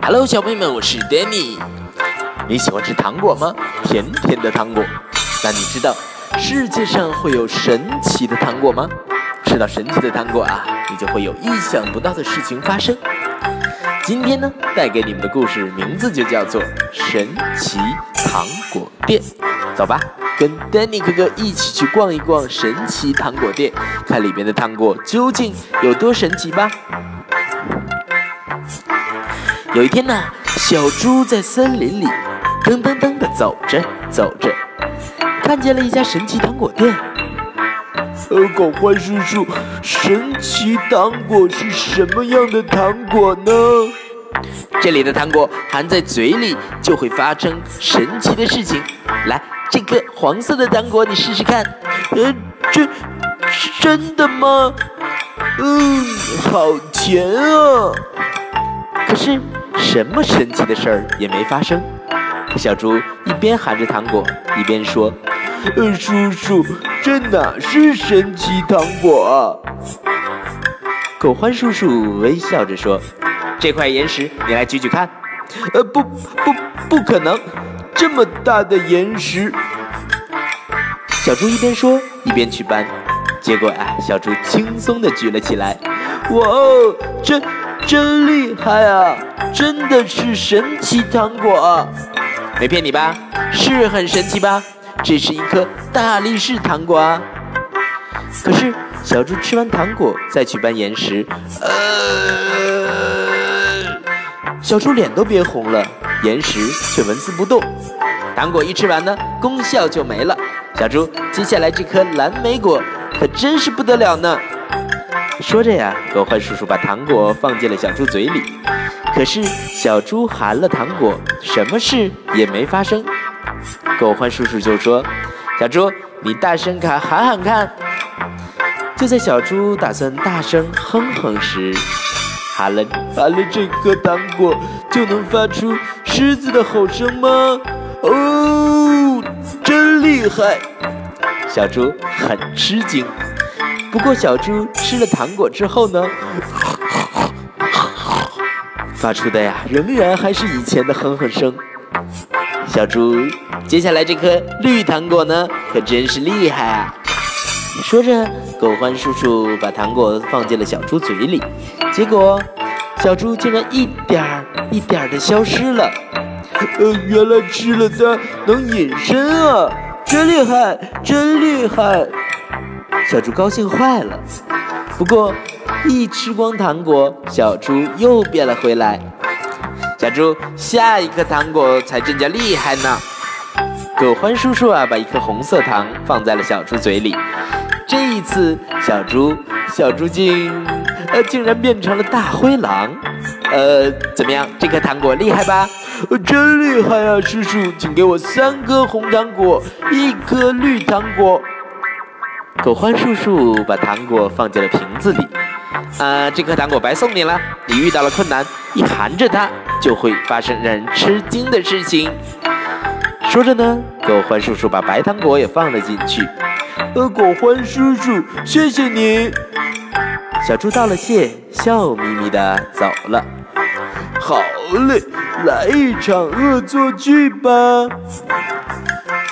Hello，小朋友们，我是 Danny。你喜欢吃糖果吗？甜甜的糖果。那你知道世界上会有神奇的糖果吗？吃到神奇的糖果啊，你就会有意想不到的事情发生。今天呢，带给你们的故事名字就叫做《神奇糖果店》。走吧，跟 Danny 哥哥一起去逛一逛神奇糖果店，看里面的糖果究竟有多神奇吧。有一天呢，小猪在森林里噔噔噔的走着走着，看见了一家神奇糖果店。呃，狗獾叔叔，神奇糖果是什么样的糖果呢？这里的糖果含在嘴里就会发生神奇的事情。来，这个黄色的糖果你试试看。呃，这是真的吗？嗯，好甜啊！可是。什么神奇的事儿也没发生，小猪一边含着糖果，一边说：“呃，叔叔，这哪是神奇糖果啊？”狗欢叔叔微笑着说：“这块岩石，你来举举看。”“呃，不不，不可能，这么大的岩石。”小猪一边说一边去搬，结果啊，小猪轻松地举了起来。哇哦，真真厉害啊！真的是神奇糖果！没骗你吧？是很神奇吧？这是一颗大力士糖果啊！可是小猪吃完糖果再去搬岩石，呃，小猪脸都憋红了，岩石却纹丝不动。糖果一吃完呢，功效就没了。小猪，接下来这颗蓝莓果可真是不得了呢！说着呀，狗獾叔叔把糖果放进了小猪嘴里。可是小猪含了糖果，什么事也没发生。狗獾叔叔就说：“小猪，你大声卡喊喊看。”就在小猪打算大声哼哼时，含了含了这颗糖果就能发出狮子的吼声吗？哦，真厉害！小猪很吃惊。不过小猪吃了糖果之后呢？发出的呀，仍然还是以前的哼哼声。小猪，接下来这颗绿糖果呢，可真是厉害啊！说着，狗欢叔叔把糖果放进了小猪嘴里，结果小猪竟然一点儿一点儿的消失了。呃，原来吃了它能隐身啊！真厉害，真厉害！小猪高兴坏了。不过。一吃光糖果，小猪又变了回来。小猪，下一颗糖果才真叫厉害呢！狗欢叔叔啊，把一颗红色糖放在了小猪嘴里。这一次，小猪，小猪竟，呃，竟然变成了大灰狼。呃，怎么样？这颗糖果厉害吧？真厉害啊，叔叔，请给我三颗红糖果，一颗绿糖果。狗欢叔叔把糖果放进了瓶子里。啊，这颗糖果白送你了。你遇到了困难，一含着它，就会发生让人吃惊的事情。说着呢，狗欢叔叔把白糖果也放了进去。呃，狗欢叔叔，谢谢你。小猪道了谢，笑眯眯的走了。好嘞，来一场恶作剧吧。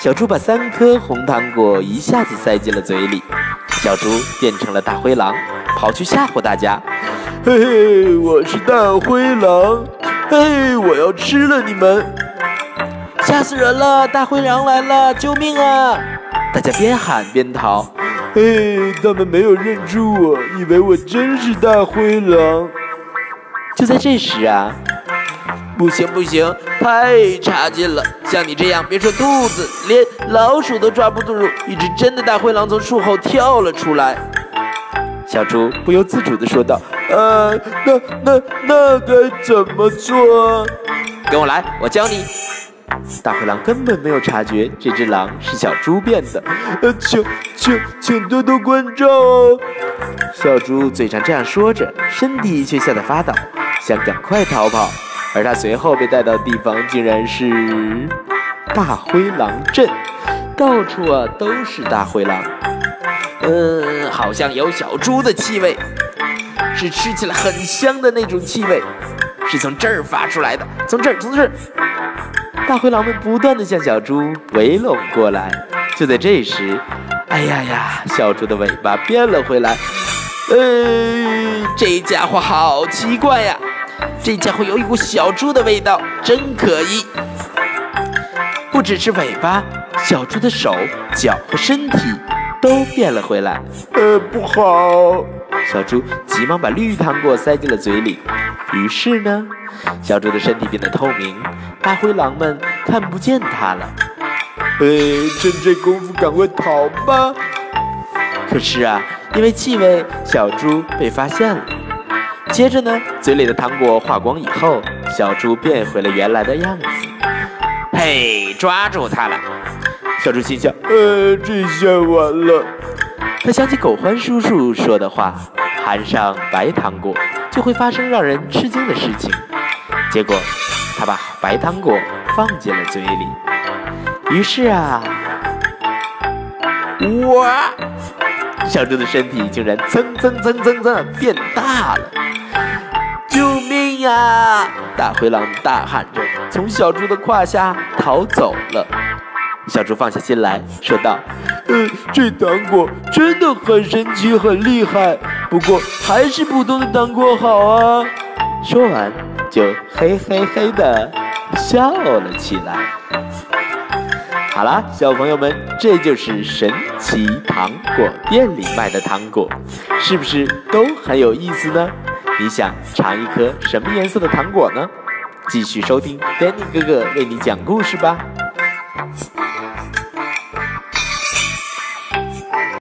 小猪把三颗红糖果一下子塞进了嘴里，小猪变成了大灰狼。跑去吓唬大家，嘿嘿，我是大灰狼，嘿，我要吃了你们，吓死人了！大灰狼来了，救命啊！大家边喊边逃，嘿，他们没有认出我，以为我真是大灰狼。就在这时啊，不行不行，太差劲了！像你这样，别说兔子，连老鼠都抓不住，一只真的大灰狼从树后跳了出来。小猪不由自主地说道：“呃，那那那该怎么做？跟我来，我教你。”大灰狼根本没有察觉这只狼是小猪变的。呃，请请请多多关照哦。小猪嘴上这样说着，身体却吓得发抖，想赶快逃跑。而他随后被带到的地方，竟然是大灰狼镇，到处啊都是大灰狼。嗯，好像有小猪的气味，是吃起来很香的那种气味，是从这儿发出来的，从这儿，从这儿。大灰狼们不断地向小猪围拢过来。就在这时，哎呀呀，小猪的尾巴变了回来。呃，这家伙好奇怪呀！这家伙有一股小猪的味道，真可疑。不只是尾巴，小猪的手、脚和身体都变了回来。呃，不好！小猪急忙把绿糖果塞进了嘴里。于是呢，小猪的身体变得透明，大灰狼们看不见它了。呃，趁这功夫赶快逃吧！可是啊，因为气味，小猪被发现了。接着呢，嘴里的糖果化光以后，小猪变回了原来的样子。嘿，抓住它了！小猪心想：呃，这下完了。他想起狗欢叔叔说的话：含上白糖果。就会发生让人吃惊的事情。结果，他把白糖果放进了嘴里。于是啊，哇！小猪的身体竟然蹭蹭蹭蹭蹭变大了！呀！大灰狼大喊着，从小猪的胯下逃走了。小猪放下心来说道：“呃，这糖果真的很神奇，很厉害。”不过还是普通的糖果好啊！说完就嘿嘿嘿的笑了起来。好啦，小朋友们，这就是神奇糖果店里卖的糖果，是不是都很有意思呢？你想尝一颗什么颜色的糖果呢？继续收听 Danny 哥哥为你讲故事吧。